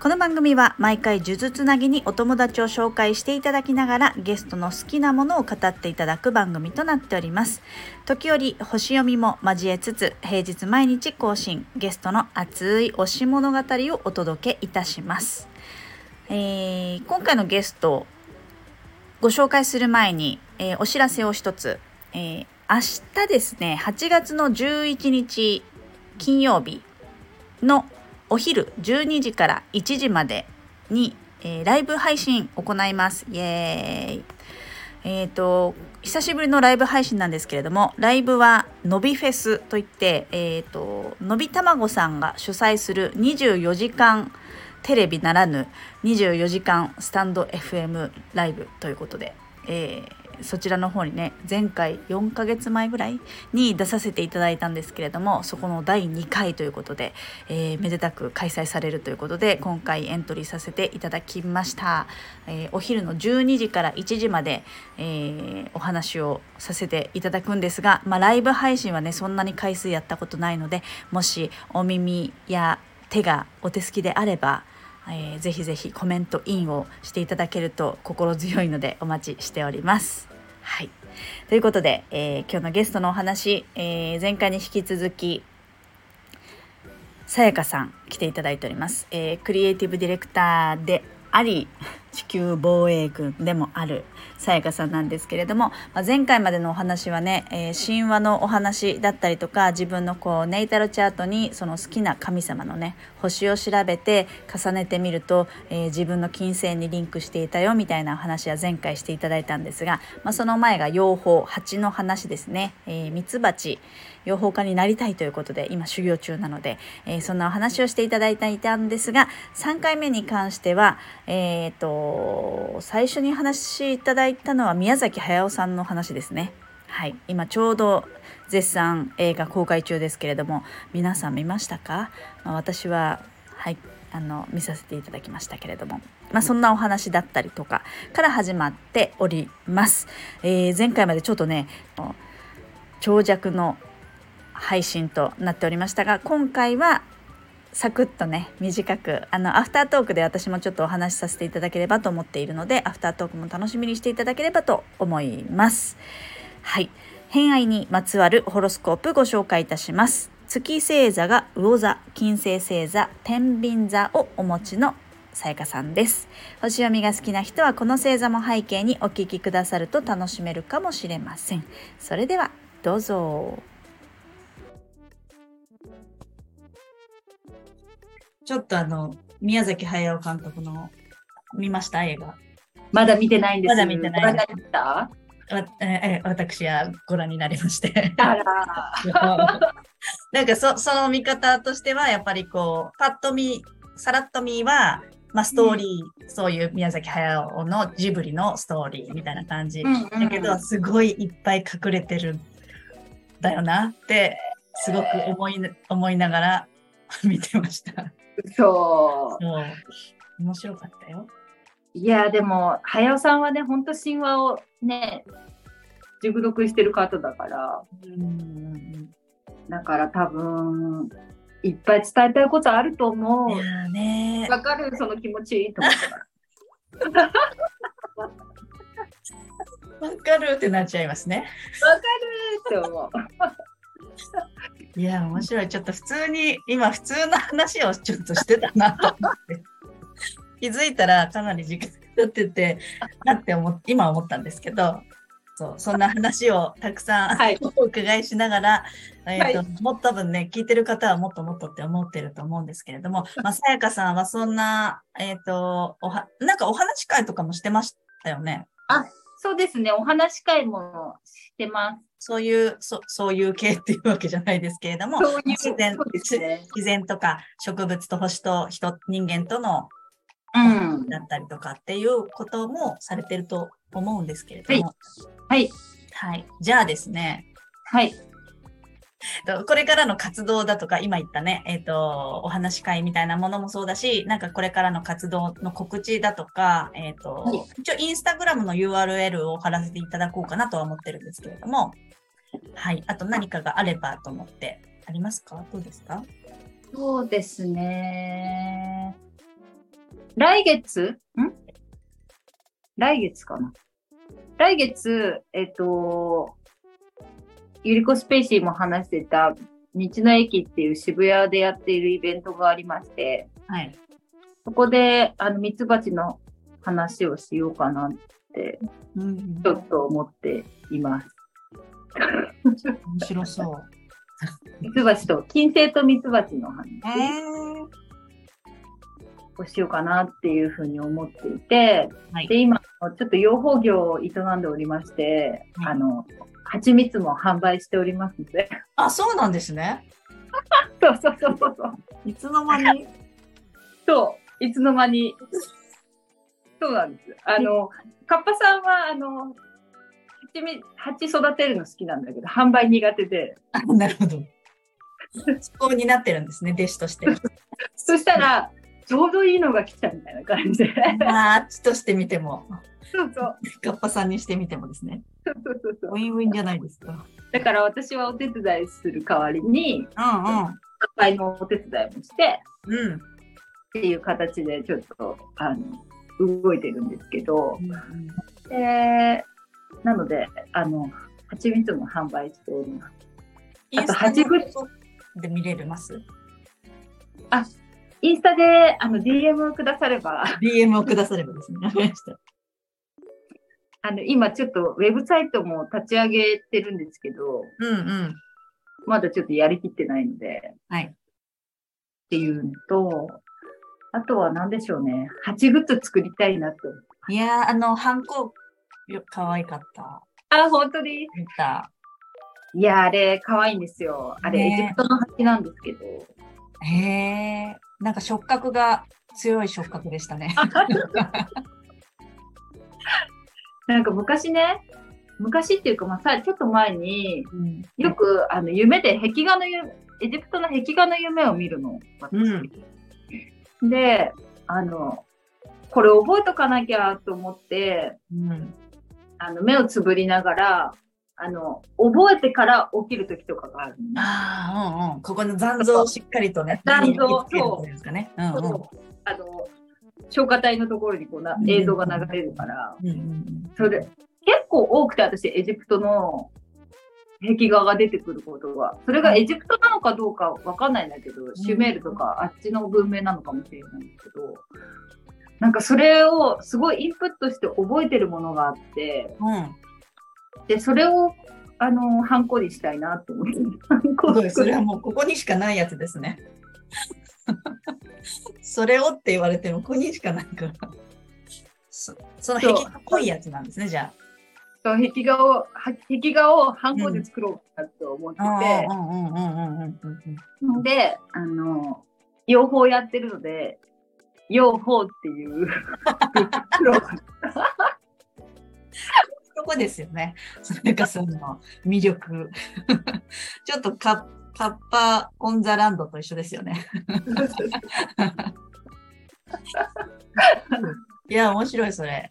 この番組は毎回呪術つなぎにお友達を紹介していただきながらゲストの好きなものを語っていただく番組となっております。時折星読みも交えつつ平日毎日更新ゲストの熱い推し物語をお届けいたします。えー、今回のゲストご紹介する前に、えー、お知らせを一つ、えー、明日ですね8月の11日金曜日のお昼12時から1時までに、えー、ライブ配信行います。イエーイ。えっ、ー、と久しぶりのライブ配信なんですけれどもライブはのびフェスといってえっ、ー、とのびたまごさんが主催する24時間テレビならぬ24時間スタンド FM ライブということで、えー、そちらの方にね前回4ヶ月前ぐらいに出させていただいたんですけれどもそこの第2回ということで、えー、めでたく開催されるということで今回エントリーさせていただきました、えー、お昼の12時から1時まで、えお話をさせていただくんですが、まあ、ライブ配信はねそんなに回数やったことないのでもしお耳や手がお手すきであればえー、ぜひぜひコメントインをしていただけると心強いのでお待ちしております。はい。ということで、えー、今日のゲストのお話、えー、前回に引き続き、さやかさん来ていただいております。えー、クリエイティブディレクターであり、地球防衛軍でもあるさやかさんなんですけれども、まあ、前回までのお話はね、えー、神話のお話だったりとか自分のこうネイタルチャートにその好きな神様のね星を調べて重ねてみると、えー、自分の金星にリンクしていたよみたいなお話は前回していただいたんですが、まあ、その前が養蜂蜂の話ですね、えー、ミツバチ。養蜂家になりたいということで今修行中なので、えー、そんなお話をしていただいていたんですが3回目に関しては、えーと、最初に話しいただいたのは宮崎駿さんの話ですね。はい、今ちょうど絶賛映画公開中ですけれども皆さん見ましたか、まあ、私ははいあの見させていただきましたけれども、まあ、そんなお話だったりとかから始まっております。えー、前回までちょっとね長尺の配信となっておりましたが今回はサクッとね短くあのアフタートークで私もちょっとお話しさせていただければと思っているのでアフタートークも楽しみにしていただければと思います。はい。偏愛にまつわるホロスコープご紹介いたします。月星座が魚座金星星座天秤座をお持ちのさやかさんです。星読みが好きな人はこの星座も背景にお聞きくださると楽しめるかもしれません。それではどうぞ。ちょっとあの、宮崎駿監督の見ました？映画。まだ見てないんですまだ見てない。わえ私はご覧になりまして。あら。なんかそその見方としては、やっぱりこう、パッと見、さらっと見は、まあ、ストーリー、うん、そういう宮崎駿のジブリのストーリーみたいな感じ。うんうんうん、だけど、すごいいっぱい隠れてるんだよなって、すごく思い思いながら見てました。そう。面白かったよ。いや、でも、早尾さんはね、本当神話をね、熟読してる方だから。うんだから多分、いっぱい伝えたいことあると思う。ね。わかる、その気持ちいいと思った。わかるってなっちゃいますね。わかるって思う。いや、面白い。ちょっと普通に、今普通の話をちょっとしてたなと思って。気づいたらかなり時間経ってて、なって思今思ったんですけど、そうそんな話をたくさん、はい、お伺いしながら、えーと、はい、もっと多分ね、聞いてる方はもっともっとって思ってると思うんですけれども、まあ、さやかさんはそんな、えっ、ー、と、おは、なんかお話会とかもしてましたよね？あ、そうですね。お話会もしてます。そういう、そそういう系っていうわけじゃないですけれども、そういう自然、ね、自然とか植物と星と人、人間との、うん、だったりとかっていうこともされてると思うんですけれども。はい。はい。じゃあですね。はい。これからの活動だとか、今言ったね、えっ、ー、と、お話し会みたいなものもそうだし、なんかこれからの活動の告知だとか、えっ、ー、と、はい、一応インスタグラムの URL を貼らせていただこうかなとは思ってるんですけれども、はい。あと何かがあればと思って、ありますか？どうですか？そうですね。来月？ん？来月かな？来月、えっと、ゆりこスペーシーも話してた、道の駅っていう渋谷でやっているイベントがありまして、はい。そこで、あの、ミツバチの話をしようかなって、ちょっと思っています。面白そう。ミツバチと、金星とミツバチの話をしようかなっていうふうに思っていて、はい、で、今、ちょっと養蜂業を営んでおりまして、はい、あの、蜂蜜も販売しておりますので。あ、そうなんですね。そうそうそうそう。いつの間に？そう、いつの間に。そうなんです。あの、カッパさんは、あの、蜂育てるの好きなんだけど、販売苦手で。あ、なるほど。そこになってるんですね、弟子として。そしたら、ちょうどいいのが来たみたいな感じで。ああ、ちとしてみても。そうそう。カッパさんにしてみてもですね。そうそうそうそう。ウィンウィンじゃないですか。だから私はお手伝いする代わりに、うんうん。のお手伝いもして、うん。っていう形でちょっと、あの、動いてるんですけど、うんうん、で、なので、あの、蜂蜜も販売しております。あと、蜂蜜で見れます？あ、インスタであの DM をくだされば。DM をくださればですね。わかりました。あの、今ちょっとウェブサイトも立ち上げてるんですけど、うんうん。まだちょっとやりきってないので、はい。っていうのと、あとは何でしょうね。蜂グッズ作りたいなと。いやー、あの、ハンコ、よ、可愛かった。あ、本当に？見た。いや、あれ、可愛いんですよ。あれ、ね、エジプトの蜂なんですけど。へえ。なんか触覚が強い触覚でしたね。なんか昔ね、昔っていうか、まあ、さちょっと前に、うん、よくあの夢で壁画のエジプトの壁画の夢を見るの、私。うん、で、あの、これ覚えとかなきゃと思って、うん、あの目をつぶりながら、あの、覚えてから起きる時とかがある、ね。ああ、うんうん。ここの残像をしっかりとね。残像、そう。ですかね。うんうん、あの、消化体のところにこうな映像が流れるから、うんうん、それ、結構多くて私、エジプトの壁画が出てくることが、それがエジプトなのかどうかわかんないんだけど、シュメールとかあっちの文明なのかもしれないんですけど、なんかそれをすごいインプットして覚えてるものがあって、うん、で、それを、あの、ハンコにしたいなと思って。ハンコそれはもうここにしかないやつですね。それをって言われても、ここにしかないから。そその壁画っぽいやつなんですね、じゃあ。そう壁画を壁画をハンコで作ろうかなと思ってて、で、あの、養蜂やってるので、養蜂っていう そこですよね。それかその魅力。ちょっとカカッパオンザランドと一緒ですよね。いや、面白い、それ。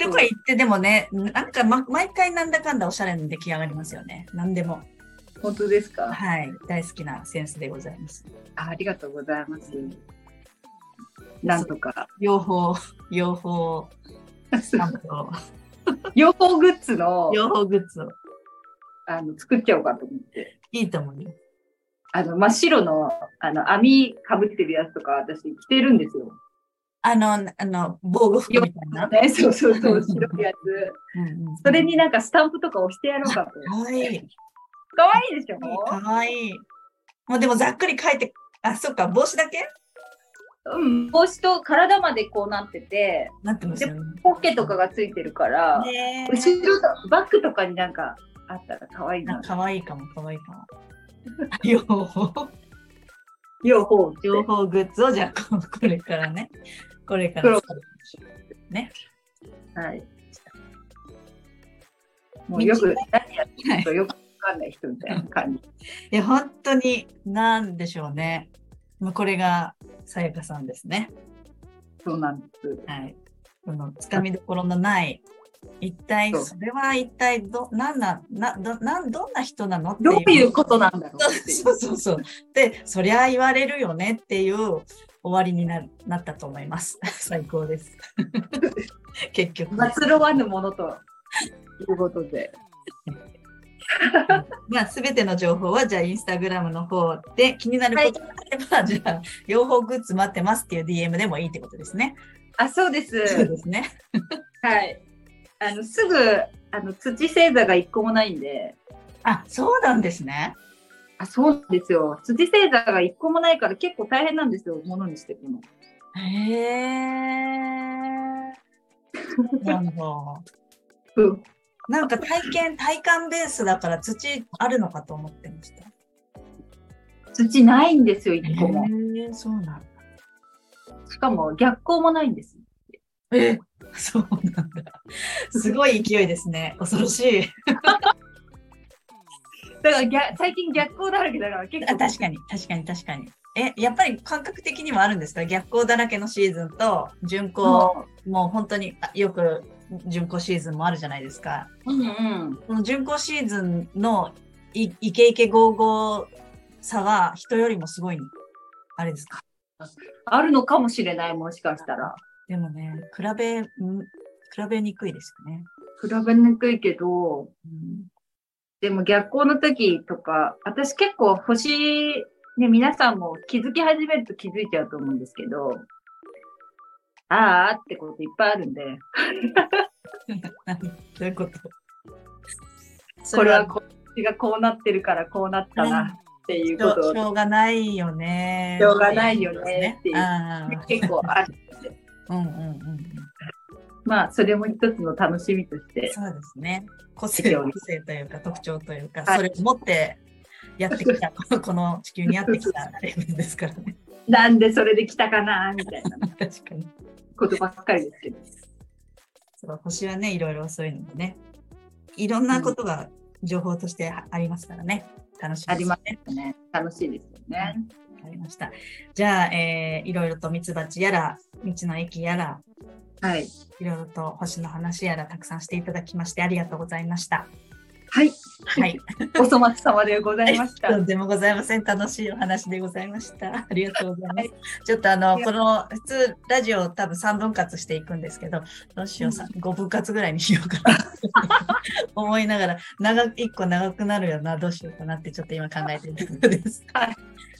どこへ行ってでもね、なんか、ま、毎回なんだかんだおしゃれに出来上がりますよね。何でも。本当ですか？はい。大好きなセンスでございます。あありがとうございます。なんとか。養蜂、養蜂、なんと。養蜂グッズの、養蜂グッズを。あの、作っちゃおうかと思って。いいと思うよ。あの、真っ白の、あの、網かぶってるやつとか、私着てるんですよ。あの、あの、防護服みたいな。ね、そうそうそう、白いやつ。うんうん、それになんかスタンプとか押してやろうかと。かわいい。かわいいでしょ？かわいい。もうでもざっくり書いて、あ、そっか、帽子だけ？うん、帽子と体までこうなってて、なってますよね。ポッケとかがついてるから、後ろとバッグとかになんかあったら可愛いな。可愛いかも、可愛いかも。両方。両方。両方グッズをじゃあこれからね。これからね。はい。もうよく何やってるとよくわかんない人みたいな感じ。いや、本当に、なんでしょうね。もうこれが、さやかさんですね。そうなんです。はい。この、つかみどころのない、一体、それは一体ど、なんな、な、ど、なん、どんな人なの？ってどういうことなんだろうそう。そうそう。で、そりゃ言われるよね？っていう終わりになるなったと思います。最高です。結局、ね。祭ろわぬものということで。まあ、すべての情報は、じゃあ、インスタグラムの方で気になることがあれば、じゃあ、両方グッズ待ってますっていう DM でもいいってことですね。あ、そうでそうす。ですね。はい。あの、すぐ、あの、土星座が一個もないんで、あ、そうなんですね。あ、そうですよ。土星座が一個もないから結構大変なんですよ、ものにしていくの。へえ。なんだ。うん。なんか体験、体感ベースだから土あるのかと思ってました。土ないんですよ、一個も。そうなんだ。しかも逆光もないんです。えそうなんだ。すごい勢いですね。恐ろしい。だから逆最近逆光だらけだから結構。あ確かに、確かに、確かに。え、やっぱり感覚的にもあるんですか？逆光だらけのシーズンと、巡航、ももう本当にあよく巡航シーズンもあるじゃないですか。う、うんうん。この巡航シーズンのいイケイケゴーゴーさは人よりもすごい、あれですか？あるのかもしれない、もしかしたら。でもね、比べ、ん比べにくいですよね。比べにくいけど、うんでも逆光の時とか、私結構星、ね、皆さんも気づき始めると気づいちゃうと思うんですけど、あーってこといっぱいあるんで、何どういうことこれはこっちがこうなってるからこうなったなっていうことをしょうがないよね。しょうがないよねっていう結構ある。うんうんうんうん。まあ、それも一つの楽しみとして、そうですね。個性個性というか特徴というか、はいそれを持ってやってきた、この地球にやってきたレベルですからね。なんでそれで来たかなみたいな確かに。ことばっかりですけど。そう星はね、いろいろそういうのもね、いろんなことが情報としてありますからね。楽しいですね。ありますね。楽しいですよね。わかりました。じゃあ、えーいろいろとミツバチやら、道の駅やら、はい。いろいろと星の話やらたくさんしていただきましてありがとうございました。はい。はい。お粗末様でございました。とんでもございません。楽しいお話でございました。ありがとうございます。ちょっとあの、この普通ラジオ多分3分割していくんですけど、どうしよう、さ5分割ぐらいにしようかな 思いながら、長1個長くなるよな、どうしようかなってちょっと今考えているところです。はい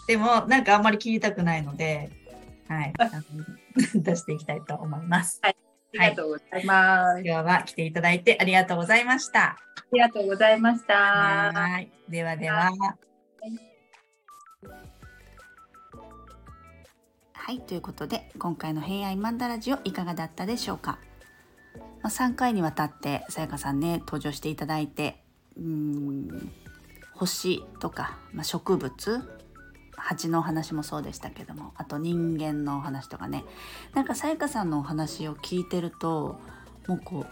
でも、なんかあんまり切りたくないので、はい、出していきたいと思います。ありがとうございます。今日は来ていただいてありがとうございました。ありがとうございました。はい。ではでは。はい、ということで今回の「平愛マンダラジオ」いかがだったでしょうか、まあ、3回にわたってさやかさんね登場していただいてうーん星とか、まあ、植物蜂のお話もそうでしたけどもあと人間のお話とかねなんかさやかさんのお話を聞いてるともうこ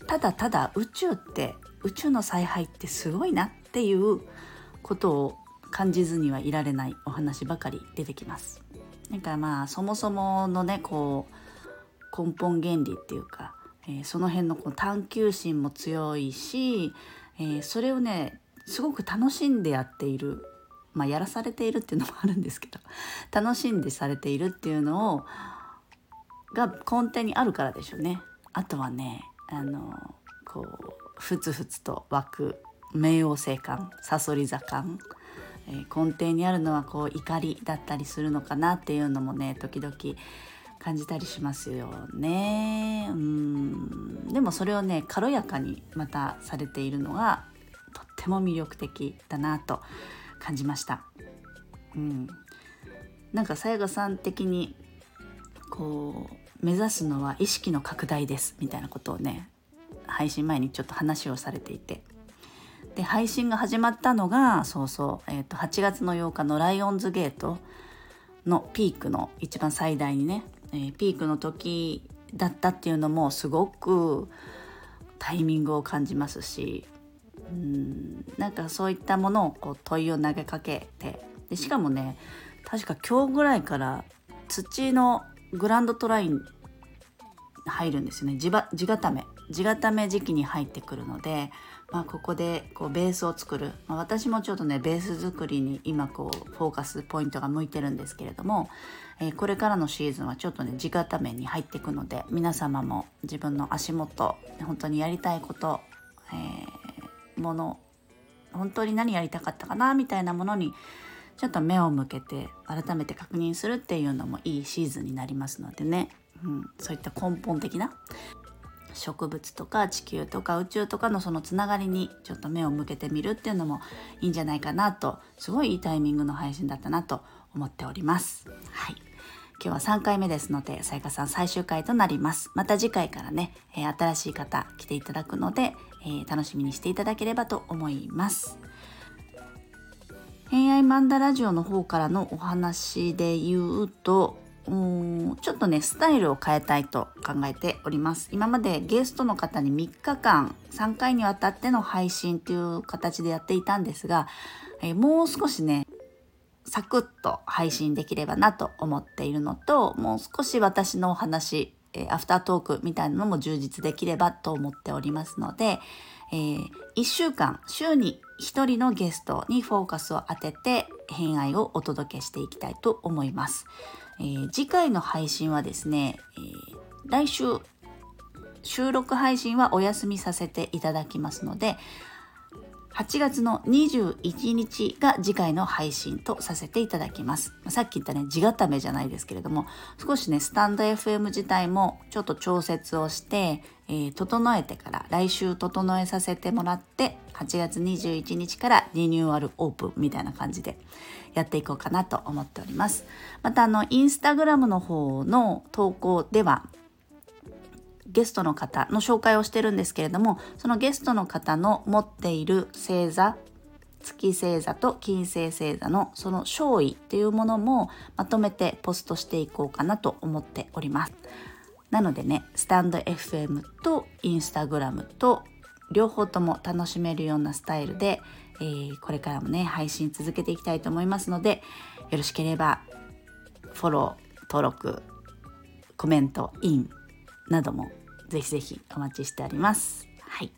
うただただ宇宙って宇宙の采配ってすごいなっていうことを感じずにはいられないお話ばかり出てきます。なんかまあそもそものねこう根本原理っていうか、えーその辺のこう探求心も強いし、えーそれをねすごく楽しんでやっているまあやらされているっていうのもあるんですけど 楽しんでされているっていうのをが根底にあるからでしょうね。あとはねあのこうふつふつと湧く冥王星感さそり座感、えー根底にあるのはこう怒りだったりするのかなっていうのもね時々感じたりしますよね。うんでもそれをね軽やかにまたされているのがとっても魅力的だなと感じました。うん、なんかさやかさん的にこう目指すのは意識の拡大ですみたいなことをね配信前にちょっと話をされていてで配信が始まったのがそうそう、えー、と8月の8日のライオンズゲートのピークの一番最大にね、えーピークの時だったっていうのもすごくタイミングを感じますしうん。なんかそういったものをこう問いを投げかけて。でしかもね確か今日ぐらいから土のグランドトライン入るんですよね。地地固め。地固め時期に入ってくるので、まあ、ここでこうベースを作る、まあ、私もちょっとねベース作りに今こうフォーカスポイントが向いてるんですけれども、えー、これからのシーズンはちょっとね地固めに入っていくので皆様も自分の足元本当にやりたいこと、えー、もの本当に何やりたかったかなみたいなものにちょっと目を向けて改めて確認するっていうのもいいシーズンになりますのでね、うん、そういった根本的な植物とか地球とか宇宙とかのそのつながりにちょっと目を向けてみるっていうのもいいんじゃないかなとすごいいいタイミングの配信だったなと思っております。はい今日は3回目ですので、さやかさん最終回となります。また次回からね、えー、新しい方来ていただくので、えー、楽しみにしていただければと思います。偏愛マンダラジオの方からのお話で言うと、うんちょっとねスタイルを変えたいと考えております今までゲストの方に3日間3回にわたっての配信という形でやっていたんですが、えー、もう少しねサクッと配信できればなと思っているのともう少し私のお話、アフタートークみたいなのも充実できればと思っておりますので、えー、1週間週に1人のゲストにフォーカスを当てて偏愛をお届けしていきたいと思います。えー、次回の配信はですね、えー、来週収録配信はお休みさせていただきますので8月の21日が次回の配信とさせていただきます。さっき言ったね、地固めじゃないですけれども、少しね、スタンド FM 自体もちょっと調節をして、えー、整えてから来週整えさせてもらって、8月21日からリニューアルオープンみたいな感じでやっていこうかなと思っております。またあの、インスタグラムの方の投稿では、ゲストの方の紹介をしてるんですけれどもそのゲストの方の持っている星座月星座と金星星座のその勝意っていうものもまとめてポストしていこうかなと思っております。なのでねスタンド FM とインスタグラムと両方とも楽しめるようなスタイルで、えー、これからもね配信続けていきたいと思いますのでよろしければフォロー登録コメントインなどもぜひぜひお待ちしております。はい。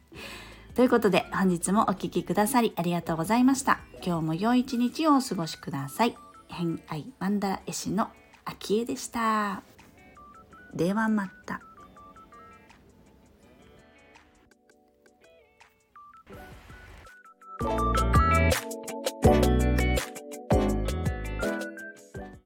ということで本日もお聴きくださりありがとうございました。今日も良い一日をお過ごしください。偏愛マンダラ絵師の秋江でした。ではまた。